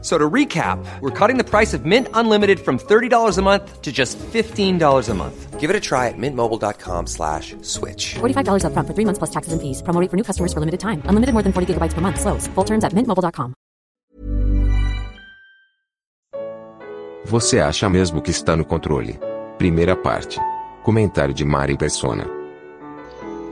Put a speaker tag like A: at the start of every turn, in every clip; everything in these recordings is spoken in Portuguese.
A: So to recap, we're cutting the price of Mint Unlimited from $30 a month to just $15 a month.
B: Give it a try at mintmobile.com slash switch.
C: $45 upfront for three months plus taxes and fees. Promo rate for new customers for limited time. Unlimited more than 40 gigabytes per month. Slows. Full terms at mintmobile.com.
D: Você acha mesmo que está no controle? Primeira parte. Comentário de Mari Persona.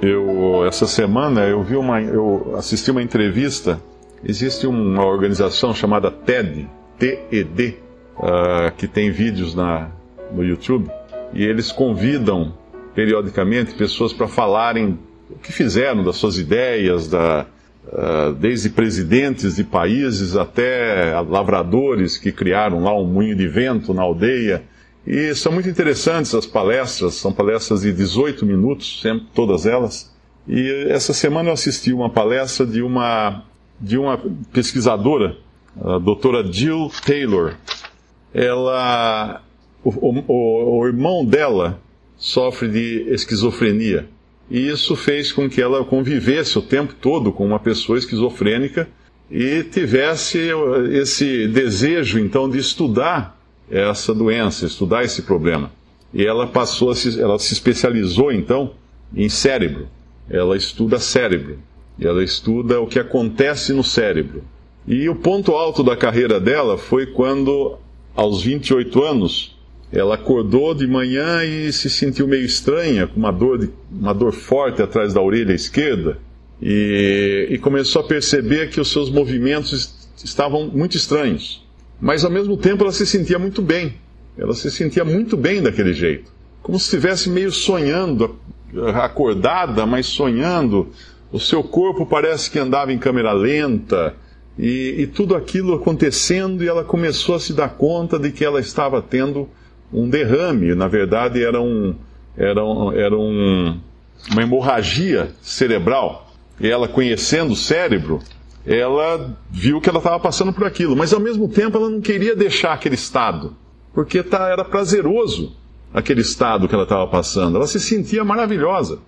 E: Eu essa semana eu vi uma eu assisti uma entrevista. Existe uma organização chamada TED, TED, ah, que tem vídeos na no YouTube e eles convidam periodicamente pessoas para falarem o que fizeram das suas ideias, da ah, desde presidentes de países até lavradores que criaram lá um moinho de vento na aldeia. E são muito interessantes as palestras, são palestras de 18 minutos, sempre, todas elas. E essa semana eu assisti uma palestra de uma, de uma pesquisadora, a doutora Jill Taylor. Ela, o, o, o irmão dela sofre de esquizofrenia. E isso fez com que ela convivesse o tempo todo com uma pessoa esquizofrênica e tivesse esse desejo, então, de estudar essa doença, estudar esse problema. E ela passou, se, ela se especializou, então, em cérebro. Ela estuda cérebro. E ela estuda o que acontece no cérebro. E o ponto alto da carreira dela foi quando, aos 28 anos, ela acordou de manhã e se sentiu meio estranha, com uma dor, de, uma dor forte atrás da orelha esquerda, e, e começou a perceber que os seus movimentos estavam muito estranhos. Mas ao mesmo tempo ela se sentia muito bem. Ela se sentia muito bem daquele jeito. Como se estivesse meio sonhando, acordada, mas sonhando. O seu corpo parece que andava em câmera lenta. E, e tudo aquilo acontecendo, e ela começou a se dar conta de que ela estava tendo um derrame. Na verdade, era, um, era, um, era um, uma hemorragia cerebral. E ela, conhecendo o cérebro, ela viu que ela estava passando por aquilo, mas ao mesmo tempo ela não queria deixar aquele estado, porque tá, era prazeroso aquele estado que ela estava passando. Ela se sentia maravilhosa,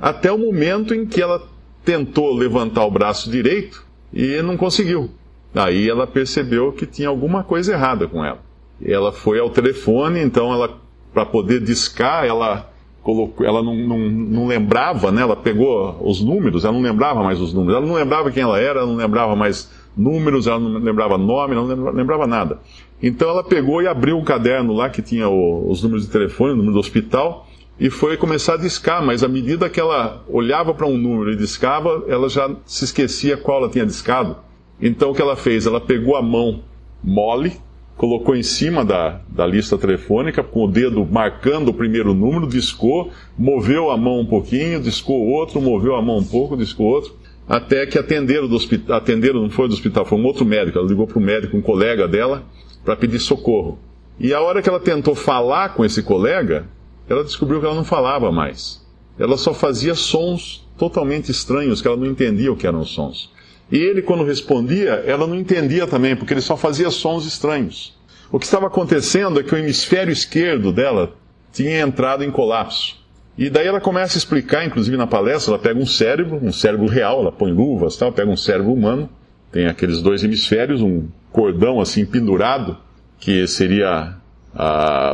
E: até o momento em que ela tentou levantar o braço direito e não conseguiu. Aí ela percebeu que tinha alguma coisa errada com ela. Ela foi ao telefone, então ela, para poder discar, ela colocou, ela não, não, não, lembrava, né? Ela pegou os números, ela não lembrava mais os números, ela não lembrava quem ela era, ela não lembrava mais números, ela não lembrava nome, ela não lembrava nada. Então ela pegou e abriu um caderno lá que tinha o, os números de telefone, o número do hospital, e foi começar a discar, mas à medida que ela olhava para um número e discava, ela já se esquecia qual ela tinha discado. Então o que ela fez? Ela pegou a mão mole, colocou em cima da, da lista telefônica, com o dedo marcando o primeiro número, discou, moveu a mão um pouquinho, discou outro, moveu a mão um pouco, discou outro, até que atenderam do hospital, atenderam, não foi do hospital, foi um outro médico, ela ligou para o médico, um colega dela, para pedir socorro. E a hora que ela tentou falar com esse colega, ela descobriu que ela não falava mais. Ela só fazia sons totalmente estranhos, que ela não entendia o que eram os sons. E ele, quando respondia, ela não entendia também, porque ele só fazia sons estranhos. O que estava acontecendo é que o hemisfério esquerdo dela tinha entrado em colapso. E daí ela começa a explicar, inclusive na palestra, ela pega um cérebro, um cérebro real, ela põe luvas, tal, pega um cérebro humano, tem aqueles dois hemisférios, um cordão assim pendurado, que seria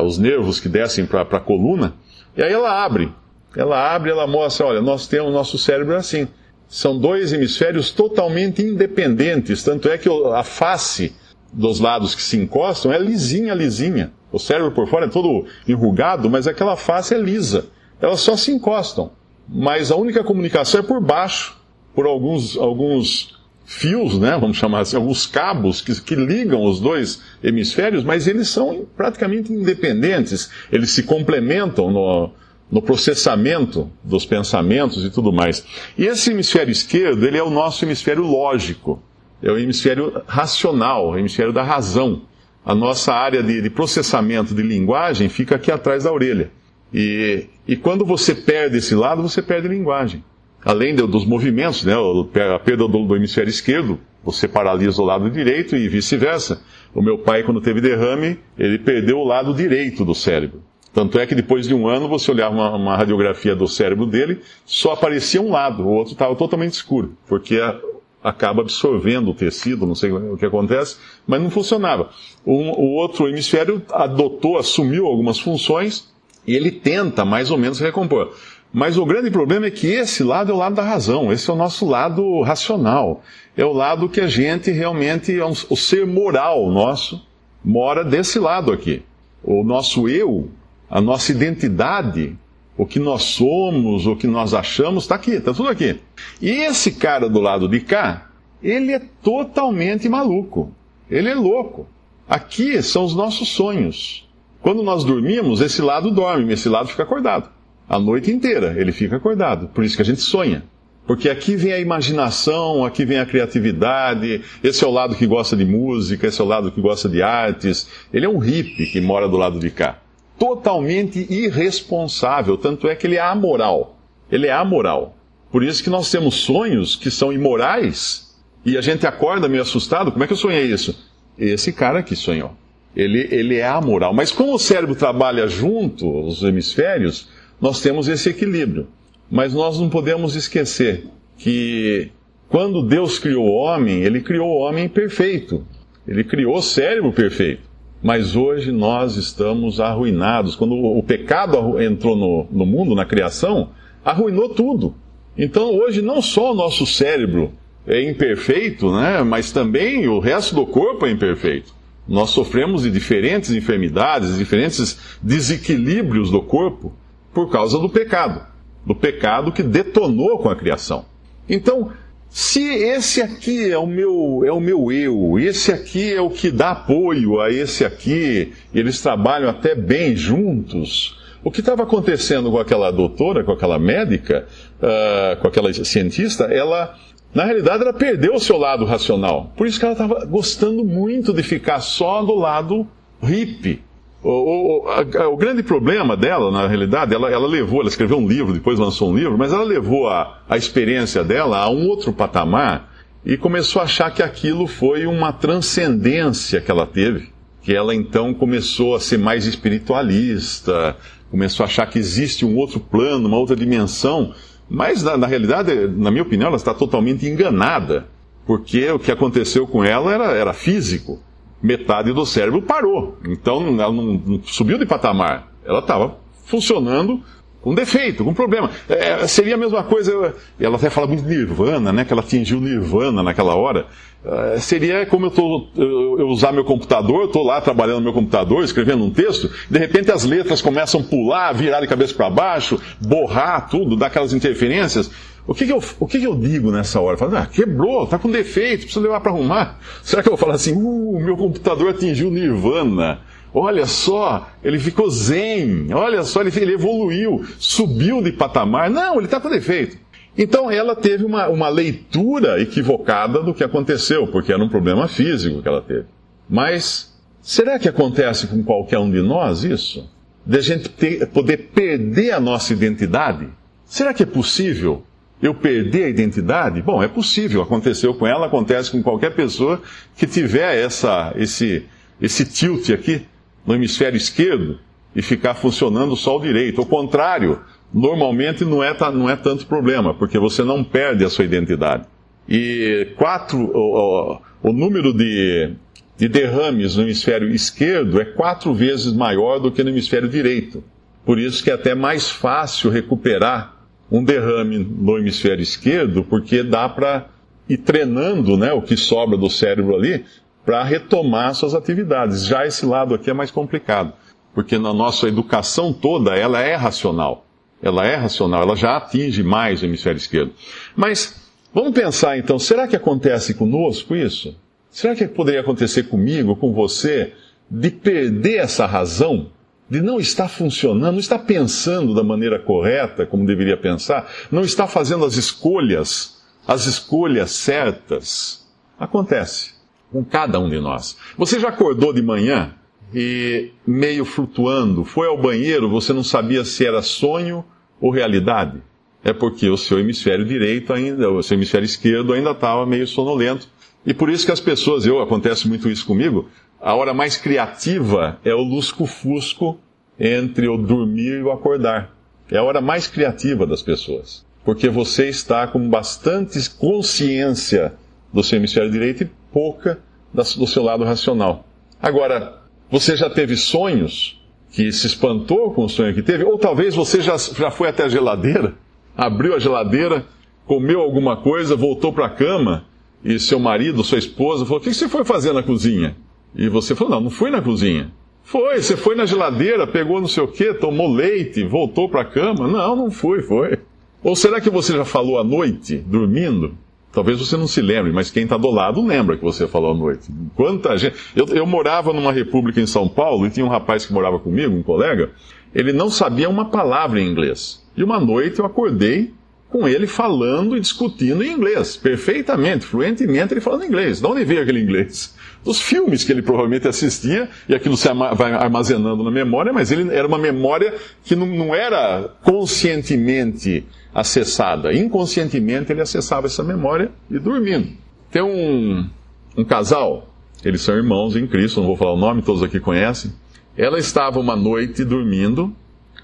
E: os nervos que descem para a coluna, e aí ela abre. Ela abre, ela mostra, olha, nós temos nosso cérebro assim são dois hemisférios totalmente independentes, tanto é que a face dos lados que se encostam é lisinha, lisinha. O cérebro por fora é todo enrugado, mas aquela face é lisa. Elas só se encostam. Mas a única comunicação é por baixo, por alguns, alguns fios, né, vamos chamar assim, alguns cabos que, que ligam os dois hemisférios, mas eles são praticamente independentes. Eles se complementam no, no processamento dos pensamentos e tudo mais. E esse hemisfério esquerdo, ele é o nosso hemisfério lógico, é o hemisfério racional, o hemisfério da razão. A nossa área de, de processamento de linguagem fica aqui atrás da orelha. E, e quando você perde esse lado, você perde linguagem. Além dos movimentos, né, a perda do, do hemisfério esquerdo Você paralisa o lado direito e vice-versa. O meu pai, quando teve derrame, ele perdeu o lado direito do cérebro. Tanto é que depois de um ano, você olhava uma, uma radiografia do cérebro dele, só aparecia um lado, o outro estava totalmente escuro, porque a, acaba absorvendo o tecido, não sei o que acontece, mas não funcionava. O, o outro hemisfério adotou, assumiu algumas funções e ele tenta mais ou menos recompor. Mas o grande problema é que esse lado é o lado da razão, esse é o nosso lado racional. É o lado que a gente realmente, é o ser moral nosso, mora desse lado aqui. O nosso eu, a nossa identidade, o que nós somos, o que nós achamos, está aqui, está tudo aqui. E esse cara do lado de cá, ele é totalmente maluco. Ele é louco. Aqui são os nossos sonhos. Quando nós dormimos, esse lado dorme, esse lado fica acordado. A noite inteira ele fica acordado. Por isso que a gente sonha. Porque aqui vem a imaginação, aqui vem a criatividade. Esse é o lado que gosta de música, esse é o lado que gosta de artes. Ele é um hippie que mora do lado de cá. Totalmente irresponsável, tanto é que ele é amoral. Ele é amoral. Por isso que nós temos sonhos que são imorais e a gente acorda meio assustado. Como é que eu sonhei isso? Esse cara aqui sonhou. Ele, ele é amoral. Mas como o cérebro trabalha junto, os hemisférios, nós temos esse equilíbrio. Mas nós não podemos esquecer que quando Deus criou o homem, ele criou o homem perfeito. Ele criou o cérebro perfeito. Mas hoje nós estamos arruinados. Quando o pecado entrou no, no mundo, na criação, arruinou tudo. Então hoje não só o nosso cérebro é imperfeito, né, mas também o resto do corpo é imperfeito. Nós sofremos de diferentes enfermidades, diferentes desequilíbrios do corpo por causa do pecado. Do pecado que detonou com a criação. Então, se esse aqui é o meu é o meu eu, esse aqui é o que dá apoio a esse aqui, eles trabalham até bem juntos. O que estava acontecendo com aquela doutora, com aquela médica, uh, com aquela cientista, ela na realidade, ela perdeu o seu lado racional. Por isso que ela estava gostando muito de ficar só do lado hippie. O, o, a, o, grande problema dela, na realidade, ela, ela, levou, ela escreveu um livro, depois lançou um livro, mas ela levou a, a experiência dela a um outro patamar e começou a achar que aquilo foi uma transcendência que ela teve. Que ela então começou a ser mais espiritualista, começou a achar que existe um outro plano, uma outra dimensão mas, na, na, realidade, na minha opinião, ela está totalmente enganada, porque o que aconteceu com ela era, era físico. Metade do cérebro parou, então ela não, subiu de patamar. Ela estava funcionando com defeito, com problema. É, seria a mesma coisa, ela até fala muito de nirvana, né, que ela atingiu nirvana naquela hora. É, seria como eu, tô, eu, eu, usar meu computador, estou lá trabalhando no meu computador, escrevendo um texto, de repente as letras começam a pular, virar de cabeça para baixo, borrar tudo, dar aquelas interferências. O que, que eu, o que, que eu digo nessa hora? Falo, ah, quebrou, está com defeito, precisa levar para arrumar. Será que eu vou falar assim, uh, meu computador atingiu nirvana? Olha só, ele ficou zen. Olha só, ele, ele evoluiu, subiu de patamar. Não, ele está com defeito. Então ela teve uma, uma leitura equivocada do que aconteceu, porque era um problema físico que ela teve. Mas será que acontece com qualquer um de nós isso? De a gente ter, poder perder a nossa identidade? Será que é possível eu perder a identidade? Bom, é possível. Aconteceu com ela, acontece com qualquer pessoa que tiver essa, esse, esse tilt aqui no hemisfério esquerdo e ficar funcionando só o direito. O contrário, normalmente não é, não é tanto problema, porque você não perde a sua identidade. E quatro, o, o, o número de, de derrames no hemisfério esquerdo é quatro vezes maior do que no hemisfério direito. Por isso que é até mais fácil recuperar um derrame no hemisfério esquerdo, porque dá para ir treinando né, o que sobra do cérebro ali para retomar suas atividades. Já esse lado aqui é mais complicado, porque na nossa educação toda ela é racional. Ela é racional, ela já atinge mais o hemisfério esquerdo. Mas vamos pensar então, será que acontece conosco isso? Será que poderia acontecer comigo, com você, de perder essa razão? De não estar funcionando, não estar pensando da maneira correta, como deveria pensar, não estar fazendo as escolhas, as escolhas certas? Acontece com cada um de nós. Você já acordou de manhã e meio flutuando, foi ao banheiro, você não sabia se era sonho ou realidade? É porque o seu hemisfério direito ainda, o seu hemisfério esquerdo ainda estava meio sonolento, E por isso que as pessoas, eu acontece muito isso comigo, a hora mais criativa é o lusco-fusco entre o dormir e o acordar. É a hora mais criativa das pessoas. Porque você está com bastante consciência do seu hemisfério direito e pouca do seu lado racional. Agora, você já teve sonhos que se espantou com o sonho que teve? Ou talvez você já, já foi até a geladeira, abriu a geladeira, comeu alguma coisa, voltou para a cama e seu marido, sua esposa, falou: O que você foi fazer na cozinha? E você falou: Não, não fui na cozinha. Foi, você foi na geladeira, pegou não sei o que, tomou leite, voltou para a cama? Não, não fui, foi. Ou será que você já falou à noite, dormindo? Talvez você não se lembre, mas quem está do lado lembra que você falou à noite. Quanta gente. Eu, eu, morava numa república em São Paulo e tinha um rapaz que morava comigo, um colega. Ele não sabia uma palavra em inglês. E uma noite eu acordei com ele falando e discutindo em inglês, perfeitamente, fluentemente, ele falando inglês. De onde veio aquele inglês? Dos filmes que ele provavelmente assistia, e aquilo se vai armazenando na memória, mas ele era uma memória que não, não era conscientemente acessada. Inconscientemente ele acessava essa memória e dormindo. Tem um, um casal, eles são irmãos em Cristo, não vou falar o nome, todos aqui conhecem. Ela estava uma noite dormindo,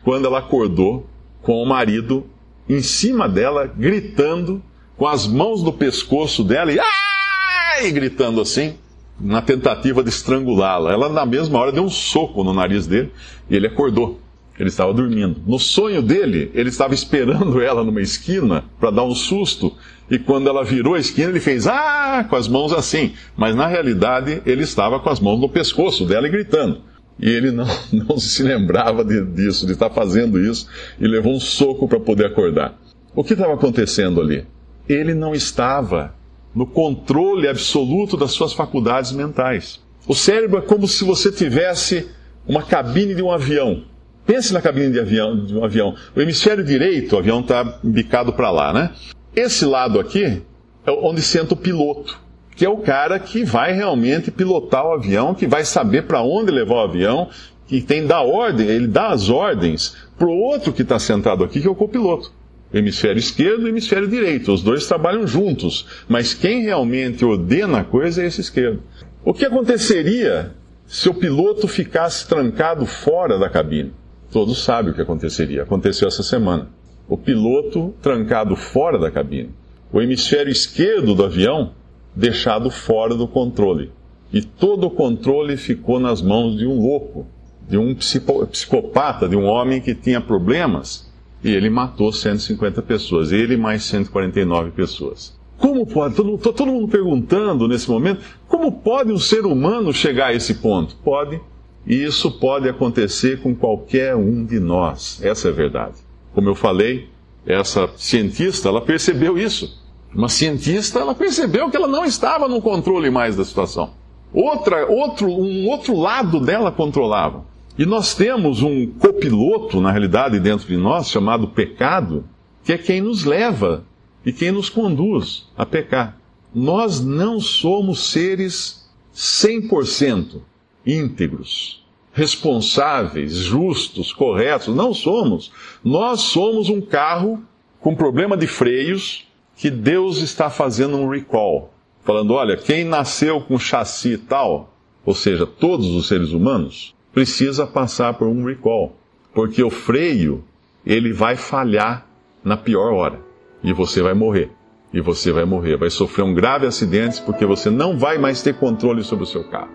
E: quando ela acordou com o marido em cima dela, gritando, com as mãos no pescoço dela e, ai, gritando assim, na tentativa de estrangulá-la. Ela, na mesma hora, deu um soco no nariz dele e ele acordou. Ele estava dormindo. No sonho dele, ele estava esperando ela numa esquina para dar um susto. E quando ela virou a esquina, ele fez ah com as mãos assim. Mas na realidade, ele estava com as mãos no pescoço dela e gritando. E ele não, não se lembrava de, disso, de estar fazendo isso, e levou um soco para poder acordar. O que estava acontecendo ali? Ele não estava no controle absoluto das suas faculdades mentais. O cérebro é como se você tivesse uma cabine de um avião. Pense na cabine de, avião, de um avião. O hemisfério direito, o avião está bicado para lá, né? Esse lado aqui é onde senta o piloto, que é o cara que vai realmente pilotar o avião, que vai saber para onde levar o avião, que tem da ordem, ele dá as ordens para o outro que está sentado aqui, que é o copiloto. Hemisfério esquerdo e hemisfério direito. Os dois trabalham juntos, mas quem realmente ordena a coisa é esse esquerdo. O que aconteceria se o piloto ficasse trancado fora da cabine? Todos sabem o que aconteceria. Aconteceu essa semana. O piloto trancado fora da cabine. O hemisfério esquerdo do avião deixado fora do controle. E todo o controle ficou nas mãos de um louco, de um psicopata, de um homem que tinha problemas. E ele matou 150 pessoas. Ele mais 149 pessoas. Como pode? Todo, todo mundo perguntando nesse momento: como pode um ser humano chegar a esse ponto? Pode e isso pode acontecer com qualquer um de nós. Essa é a verdade. Como eu falei, essa cientista, ela percebeu isso. Uma cientista, ela percebeu que ela não estava no controle mais da situação. Outra, outro, um outro lado dela controlava. E nós temos um copiloto, na realidade, dentro de nós, chamado pecado, que é quem nos leva e quem nos conduz a pecar. Nós não somos seres 100% íntegros, responsáveis, justos, corretos. Não somos. Nós somos um carro com problema de freios que Deus está fazendo um recall. Falando, olha, quem nasceu com chassi tal, ou seja, todos os seres humanos, precisa passar por um recall. Porque o freio, ele vai falhar na pior hora. E você vai morrer. E você vai morrer. Vai sofrer um grave acidente porque você não vai mais ter controle sobre o seu carro.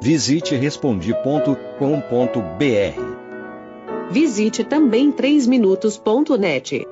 F: Visite respondi.com.br.
G: Visite também 3minutos.net.